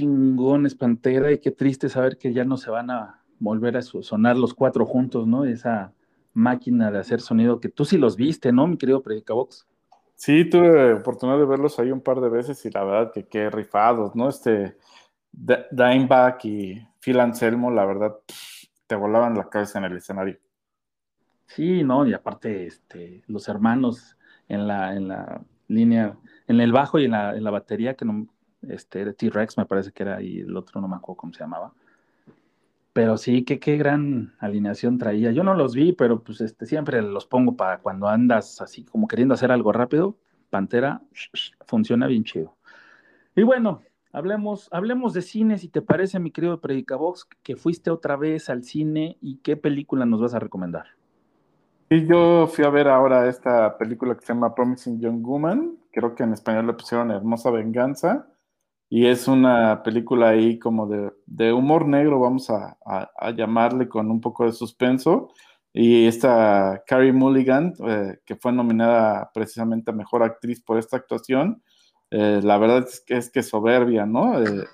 Ah, qué chingón es Pantera y qué triste saber que ya no se van a volver a so- sonar los cuatro juntos, ¿no? Esa máquina de hacer sonido que tú sí los viste, ¿no, mi querido Predicabox? Sí, tuve oportunidad de verlos ahí un par de veces y la verdad que qué rifados, ¿no? Este D- Dimebag y Phil Anselmo, la verdad, te volaban la cabeza en el escenario. Sí, no, y aparte, este, los hermanos en la, en la línea, en el bajo y en la, en la batería, que no, este, de T-Rex me parece que era, y el otro no me acuerdo cómo se llamaba. Pero sí, que qué gran alineación traía. Yo no los vi, pero pues este, siempre los pongo para cuando andas así como queriendo hacer algo rápido. Pantera funciona bien chido. Y bueno, hablemos, hablemos de cine, si te parece, mi querido Predicabox, que fuiste otra vez al cine y qué película nos vas a recomendar. Y yo fui a ver ahora esta película que se llama Promising Young Woman, creo que en español le pusieron Hermosa Venganza, y es una película ahí como de, de humor negro, vamos a, a- a llamarle, con un poco de suspenso. Y esta Carrie Mulligan, eh, que fue nominada precisamente a Mejor Actriz por esta actuación, eh, la verdad es que es que soberbia, ¿no? Eh,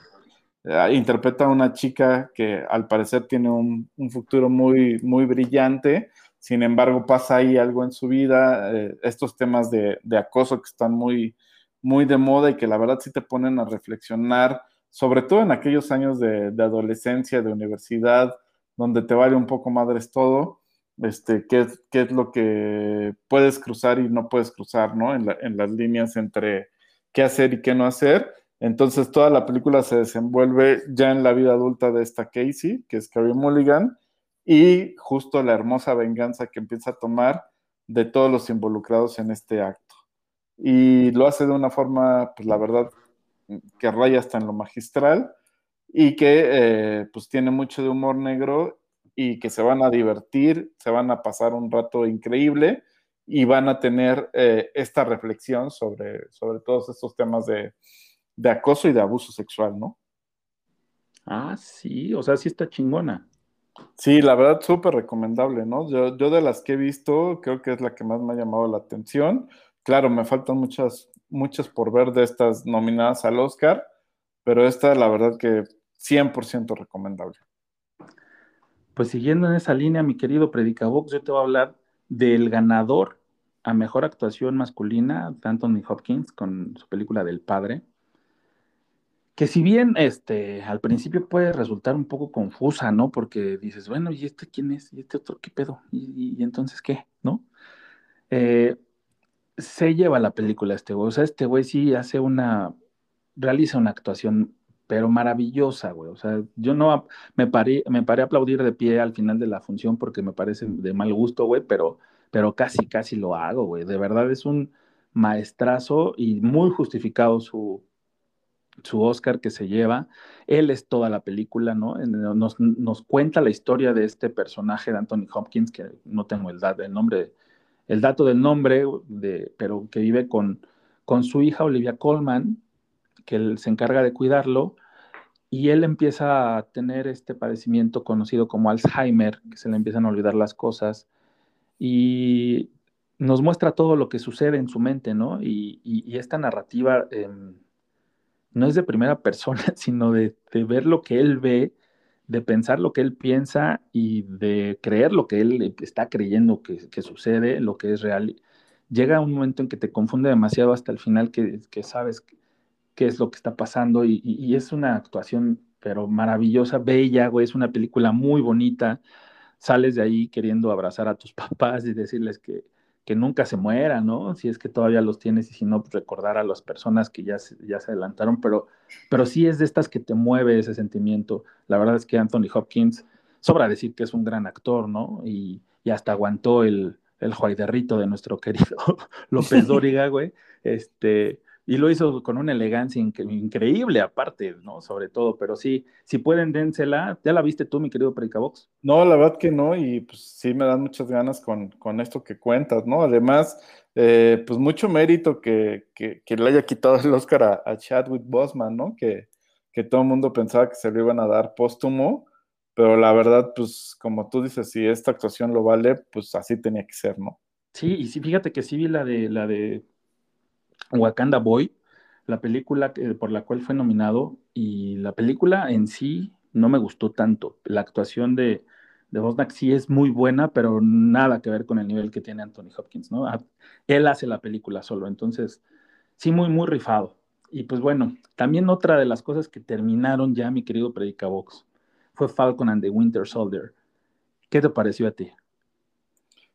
eh, interpreta a una chica que al parecer tiene un, un futuro muy, muy brillante, sin embargo pasa ahí algo en su vida, eh, estos temas de, de acoso que están muy, muy de moda y que la verdad sí te ponen a reflexionar, sobre todo en aquellos años de, adolescencia, de universidad, donde te vale un poco madres todo, este, qué, qué es lo que puedes cruzar y no puedes cruzar, ¿no? En las líneas entre qué hacer y qué no hacer. Entonces toda la película se desenvuelve ya en la vida adulta de esta Casey, que es Carrie Mulligan, y justo la hermosa venganza que empieza a tomar de todos los involucrados en este acto. Y lo hace de una forma, pues la verdad, que raya hasta en lo magistral y que eh, pues tiene mucho de humor negro y que se van a divertir, se van a pasar un rato increíble y van a tener eh, esta reflexión sobre, sobre todos estos temas de, de acoso y de abuso sexual, ¿no? Ah, sí, o sea, sí está chingona. Sí, la verdad, súper recomendable, ¿no? Yo, yo de las que he visto, creo que es la que más me ha llamado la atención. Claro, me faltan muchas, muchas por ver de estas nominadas al Oscar, pero esta, la verdad que 100% recomendable. Pues siguiendo en esa línea, mi querido Predicabox, yo te voy a hablar del ganador a mejor actuación masculina, Anthony Hopkins, con su película del padre. Que si bien este, al principio puede resultar un poco confusa, ¿no? Porque dices, bueno, ¿y este quién es? ¿Y este otro qué pedo? ¿Y, y- y entonces qué? ¿No? Eh, se lleva la película este güey. O sea, este güey sí hace una, realiza una actuación, pero maravillosa, güey. O sea, yo no me paré, me paré a aplaudir de pie al final de la función porque me parece de mal gusto, güey, pero, pero casi, casi lo hago, güey. De verdad es un maestrazo y muy justificado su, su Oscar que se lleva. Él es toda la película, ¿no? Nos, nos cuenta la historia de este personaje de Anthony Hopkins, que no tengo el, el nombre, el dato del nombre, de, pero que vive con, con su hija Olivia Colman, que él se encarga de cuidarlo, y él empieza a tener este padecimiento conocido como Alzheimer, que se le empiezan a olvidar las cosas, y nos muestra todo lo que sucede en su mente, ¿no? Y, y- esta narrativa eh, no es de primera persona, sino de, de ver lo que él ve, de pensar lo que él piensa y de creer lo que él está creyendo que, sucede, lo que es real. Llega un momento en que te confunde demasiado hasta el final que, sabes qué es lo que está pasando y, y- y es una actuación pero maravillosa, bella, güey, es una película muy bonita. Sales de ahí queriendo abrazar a tus papás y decirles que, que nunca se mueran, ¿no? Si es que todavía los tienes y si no, pues recordar a las personas que ya se, ya se adelantaron, pero, pero sí es de estas que te mueve ese sentimiento. La verdad es que Anthony Hopkins, sobra decir que es un gran actor, ¿no? Y, y hasta aguantó el, el juaiderrito de nuestro querido López Dóriga, güey. Este, y lo hizo con una elegancia incre- increíble, aparte, ¿no? Sobre todo, pero sí, si pueden, dénsela. ¿Ya la viste tú, mi querido Pericabox? No, la verdad que no, y pues sí me dan muchas ganas con, con esto que cuentas, ¿no? Además, eh, pues mucho mérito que, que, que le haya quitado el Oscar a, a Chadwick Boseman, ¿no? Que, que todo el mundo pensaba que se lo iban a dar póstumo, pero la verdad, pues como tú dices, si esta actuación lo vale, pues así tenía que ser, ¿no? Sí, y sí, fíjate que sí vi la de la de Wakanda Boy, la película que- por la cual fue nominado, y la película en sí no me gustó tanto. La actuación de, de Bosnak sí es muy buena, pero nada que ver con el nivel que tiene Anthony Hopkins, ¿no? A- Él hace la película solo, entonces sí, muy, muy rifado. Y pues bueno, también otra de las cosas que terminaron ya, mi querido Predicabox, fue Falcon and the Winter Soldier. ¿Qué te pareció a ti?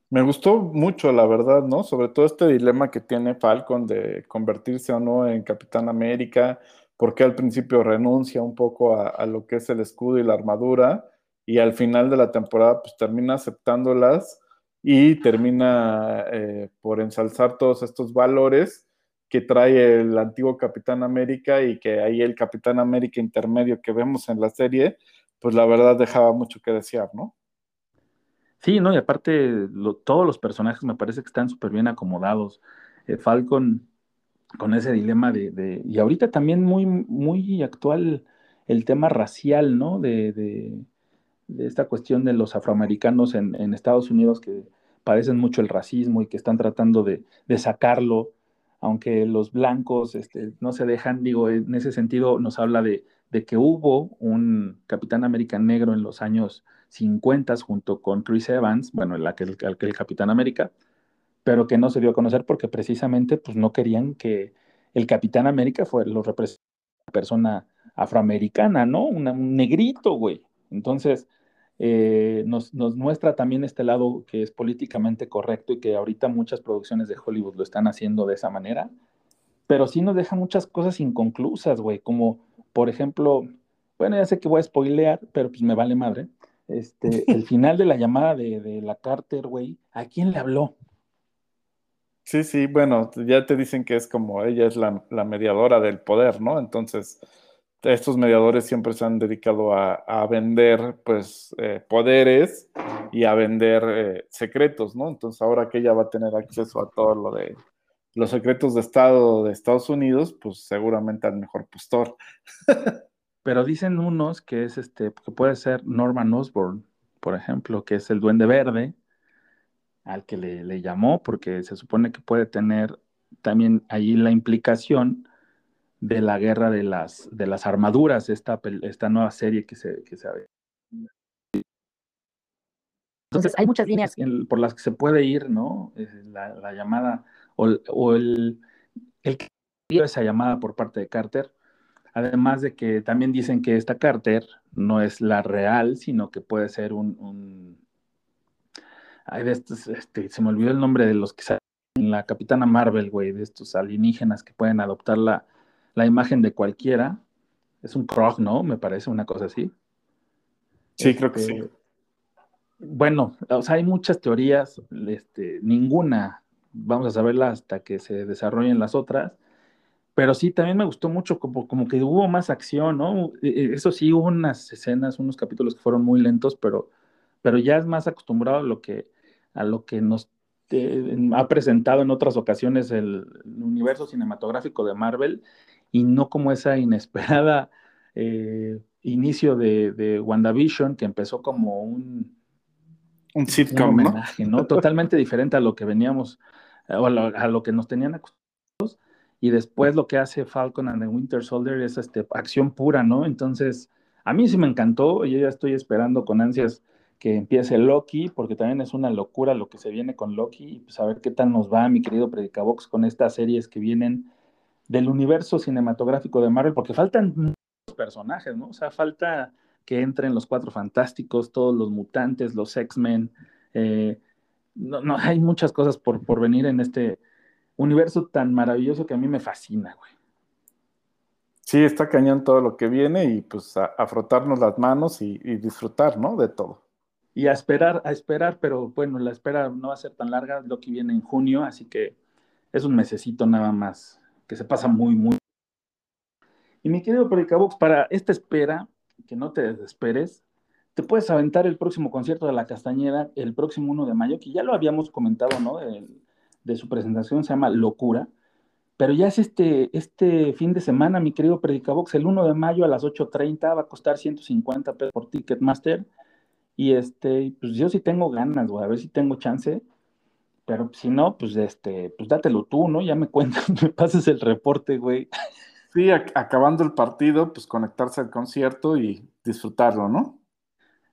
Me gustó mucho, la verdad, ¿no? Sobre todo este dilema que tiene Falcon de convertirse o no en Capitán América, porque al principio renuncia un poco a, lo que es el escudo y la armadura, y al final de la temporada pues termina aceptándolas y termina eh, por ensalzar todos estos valores que trae el antiguo Capitán América y que ahí el Capitán América intermedio que vemos en la serie, pues la verdad dejaba mucho que desear, ¿no? Sí, ¿no? Y aparte, todos los personajes me parece que están súper bien acomodados. Eh, Falcon con ese dilema de, de- y ahorita también muy, muy actual el tema racial, ¿no? De, de- de esta cuestión de los afroamericanos en, en Estados Unidos que padecen mucho el racismo y que están tratando de, sacarlo, aunque los blancos este, no se dejan, digo, en ese sentido nos habla de, de que hubo un Capitán América negro en los años 50 junto con Chris Evans, bueno, el, aquel, aquel Capitán América, pero que no se dio a conocer porque precisamente pues, no querían que el Capitán América fuera, lo representara una persona afroamericana, ¿no? Una- un negrito, güey. Entonces, eh, nos, nos muestra también este lado que es políticamente correcto y que ahorita muchas producciones de Hollywood lo están haciendo de esa manera, pero sí nos deja muchas cosas inconclusas, güey, como por ejemplo, bueno, ya sé que voy a spoilear, pero pues me vale madre. Este, el final de la llamada de, de la Carter, güey, ¿a quién le habló? Sí, sí, bueno, ya te dicen que es como ella es la, la mediadora del poder, ¿no? Entonces, estos mediadores siempre se han dedicado a, a vender, pues, eh, poderes y a vender eh, secretos, ¿no? Entonces, ahora que ella va a tener acceso a todo lo de los secretos de Estado de Estados Unidos, pues seguramente al mejor postor. Pero dicen unos que es este, que puede ser Norman Osborn, por ejemplo, que es el Duende Verde, al que le, le llamó, porque se supone que puede tener también ahí la implicación de la guerra de las, de las armaduras, esta, esta nueva serie que se, que se Entonces, hay muchas líneas. en- por las que se puede ir, ¿no? Eh, La, la llamada o, o el, el que dio esa llamada por parte de Carter. Además de que también dicen que esta Carter no es la real, sino que puede ser un, un- ay, de estos, este, se me olvidó el nombre de los que salen en la Capitana Marvel, güey, de estos alienígenas que pueden adoptar la, la imagen de cualquiera. Es un Krog, ¿no? Me parece una cosa así. Sí, creo que Este, sí. Bueno, o sea, hay muchas teorías, este, ninguna vamos a saberla hasta que se desarrollen las otras, pero sí, también me gustó mucho como, como que hubo más acción, ¿no? E- e- Eso sí, hubo unas escenas, unos capítulos que fueron muy lentos, pero, pero ya es más acostumbrado a lo que, a lo que nos eh, ha presentado en otras ocasiones el, el universo cinematográfico de Marvel y no como esa inesperada eh, inicio de, de WandaVision que empezó como un, Un un sitcom, ¿no? homenaje, ¿no? Totalmente diferente a lo que veníamos, eh, o a lo, a lo que nos tenían acostumbrados. Y después lo que hace Falcon and the Winter Soldier es este, acción pura, ¿no? Entonces, a mí sí me encantó. Yo ya estoy esperando con ansias que empiece Loki, porque también es una locura lo que se viene con Loki. Y pues a ver qué tal nos va, mi querido Predicabox, con estas series que vienen del universo cinematográfico de Marvel, porque faltan muchos personajes, ¿no? O sea, falta que entren los cuatro fantásticos, todos los mutantes, los X-Men. eh, no, no, hay muchas cosas por, por venir en este universo tan maravilloso que a mí me fascina, güey. Sí, está cañón todo lo que viene y pues a, a frotarnos las manos y, y disfrutar, ¿no? De todo. Y a esperar, a esperar, pero bueno, la espera no va a ser tan larga. Loki viene en junio, así que es un mesecito nada más, que se pasa muy, muy. Y mi querido Pericabox, para esta espera, que no te desesperes, te puedes aventar el próximo concierto de La Castañeda el próximo 1 de mayo, que ya lo habíamos comentado, ¿no? De su presentación, se llama Locura. Pero ya es este, este fin de semana, mi querido Predicabox, el 1 de mayo a las 8.30 va a costar 150 pesos por Ticketmaster. Y este, pues yo sí tengo ganas, güey, a ver si tengo chance. Pero si no, pues este, pues dátelo tú, ¿no? Ya me cuentas, me pases el reporte, güey. Sí, ac- acabando el partido, pues conectarse al concierto y disfrutarlo, ¿no?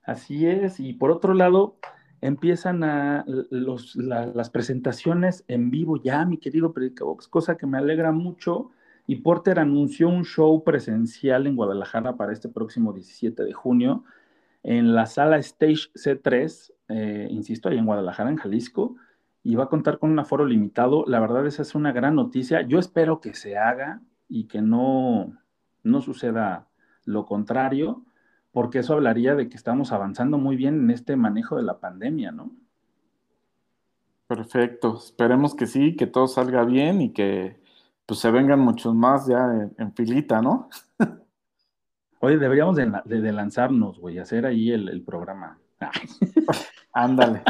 Así es. Y por otro lado, empiezan las presentaciones en vivo ya, mi querido Predicabox, cosa que me alegra mucho. Y Porter anunció un show presencial en Guadalajara para este próximo 17 de junio. en la sala Stage C3, eh, insisto, ahí en Guadalajara, en Jalisco, y va a contar con un aforo limitado. La verdad, esa es una gran noticia. Yo espero que se haga y que no, no suceda lo contrario, porque eso hablaría de que estamos avanzando muy bien en este manejo de la pandemia, ¿no? Perfecto, esperemos que sí, que todo salga bien y que pues se vengan muchos más ya en, en filita, ¿no? Oye, deberíamos de, de- de lanzarnos, güey, hacer ahí el, el programa. Ándale.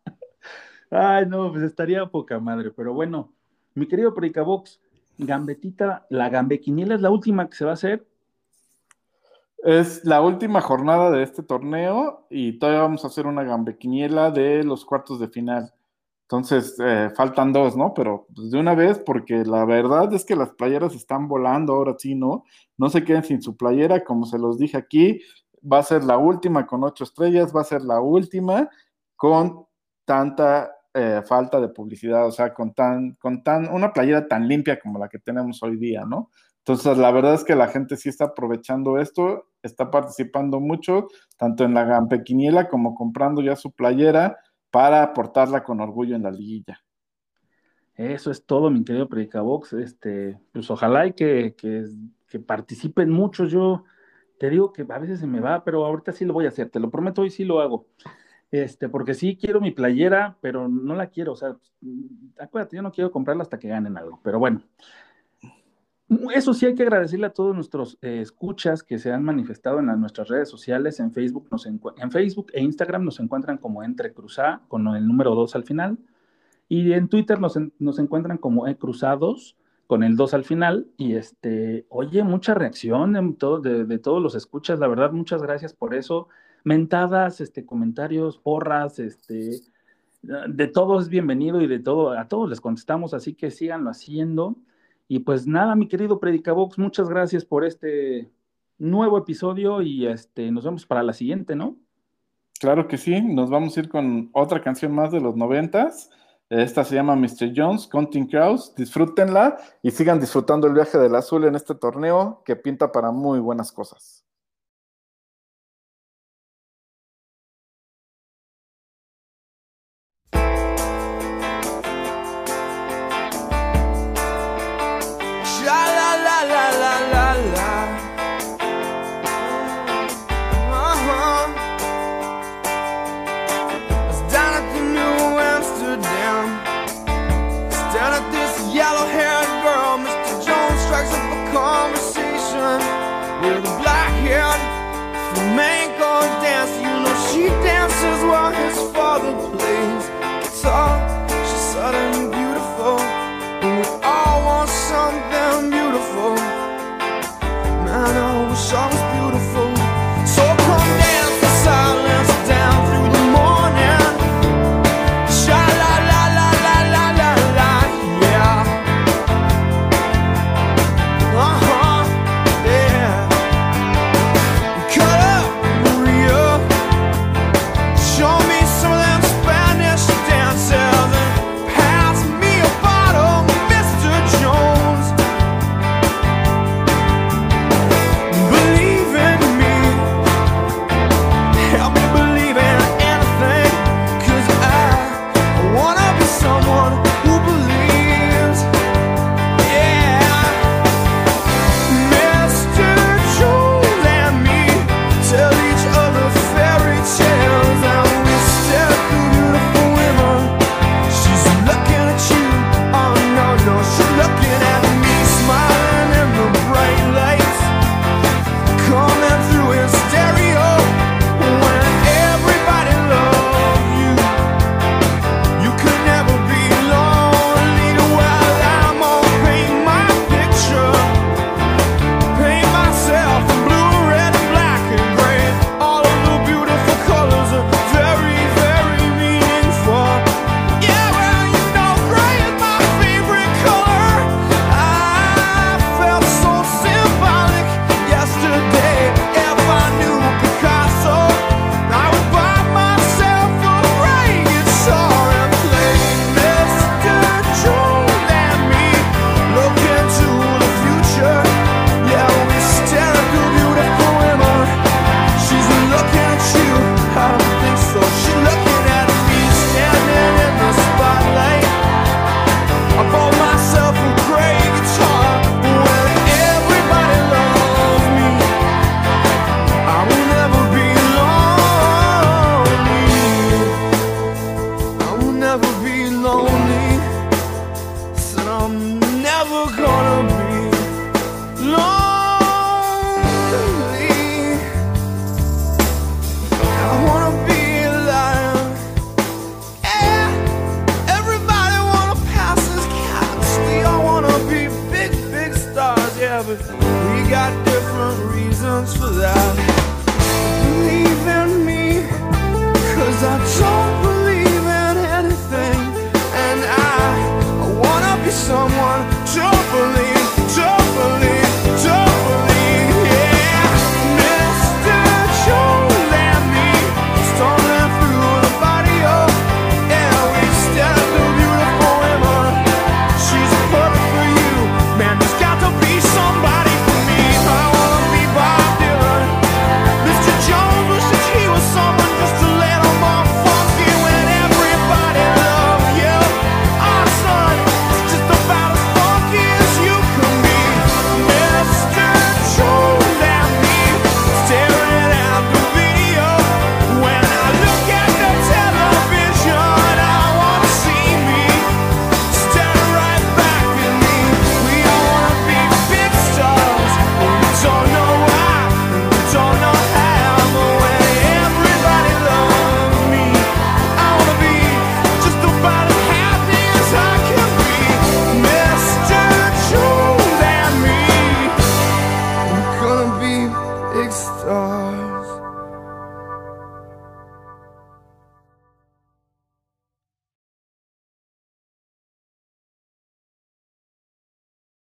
Ay, no, pues estaría poca madre, pero bueno, mi querido Predicabox, Gambetita, la Gambequiniela es la última que se va a hacer. Es la última jornada de este torneo y todavía vamos a hacer una gambequiniela de los cuartos de final. Entonces, eh, faltan dos, ¿no? Pero pues, de una vez, porque la verdad es que las playeras están volando ahora sí, ¿no? No se queden sin su playera, como se los dije aquí, va a ser la última con ocho estrellas, va a ser la última con tanta eh, falta de publicidad, o sea, con tan, con tan, una playera tan limpia como la que tenemos hoy día, ¿no? Entonces, la verdad es que la gente sí está aprovechando esto, está participando mucho, tanto en la Gampequiniela como comprando ya su playera para aportarla con orgullo en la liguilla. Eso es todo, mi querido Predicabox. Este, pues ojalá y que, que, participen muchos. Yo te digo que a veces se me va, pero ahorita sí lo voy a hacer, te lo prometo, hoy sí lo hago. Este, porque sí quiero mi playera, pero no la quiero. O sea, acuérdate, yo no quiero comprarla hasta que ganen algo. Pero bueno, eso sí hay que agradecerle a todos nuestros eh, escuchas que se han manifestado en las, nuestras redes sociales. En Facebook, nos en Facebook e Instagram nos encuentran como Entre Cruzá, con el número 2 al final. Y en Twitter nos, nos encuentran como E Cruzados, con el 2 al final. Y este, oye, mucha reacción de, todos los escuchas, la verdad, muchas gracias por eso. Mentadas, este, comentarios, porras, este, de todo es bienvenido y de todo, a todos les contestamos, así que síganlo haciendo. Y pues nada, mi querido Predicabox, muchas gracias por este nuevo episodio y este, nos vemos para la siguiente, ¿no? Claro que sí, nos vamos a ir con otra canción más de los noventas. Esta se llama Mr. Jones, Counting Crows. Disfrútenla y sigan disfrutando el viaje del azul en este torneo que pinta para muy buenas cosas.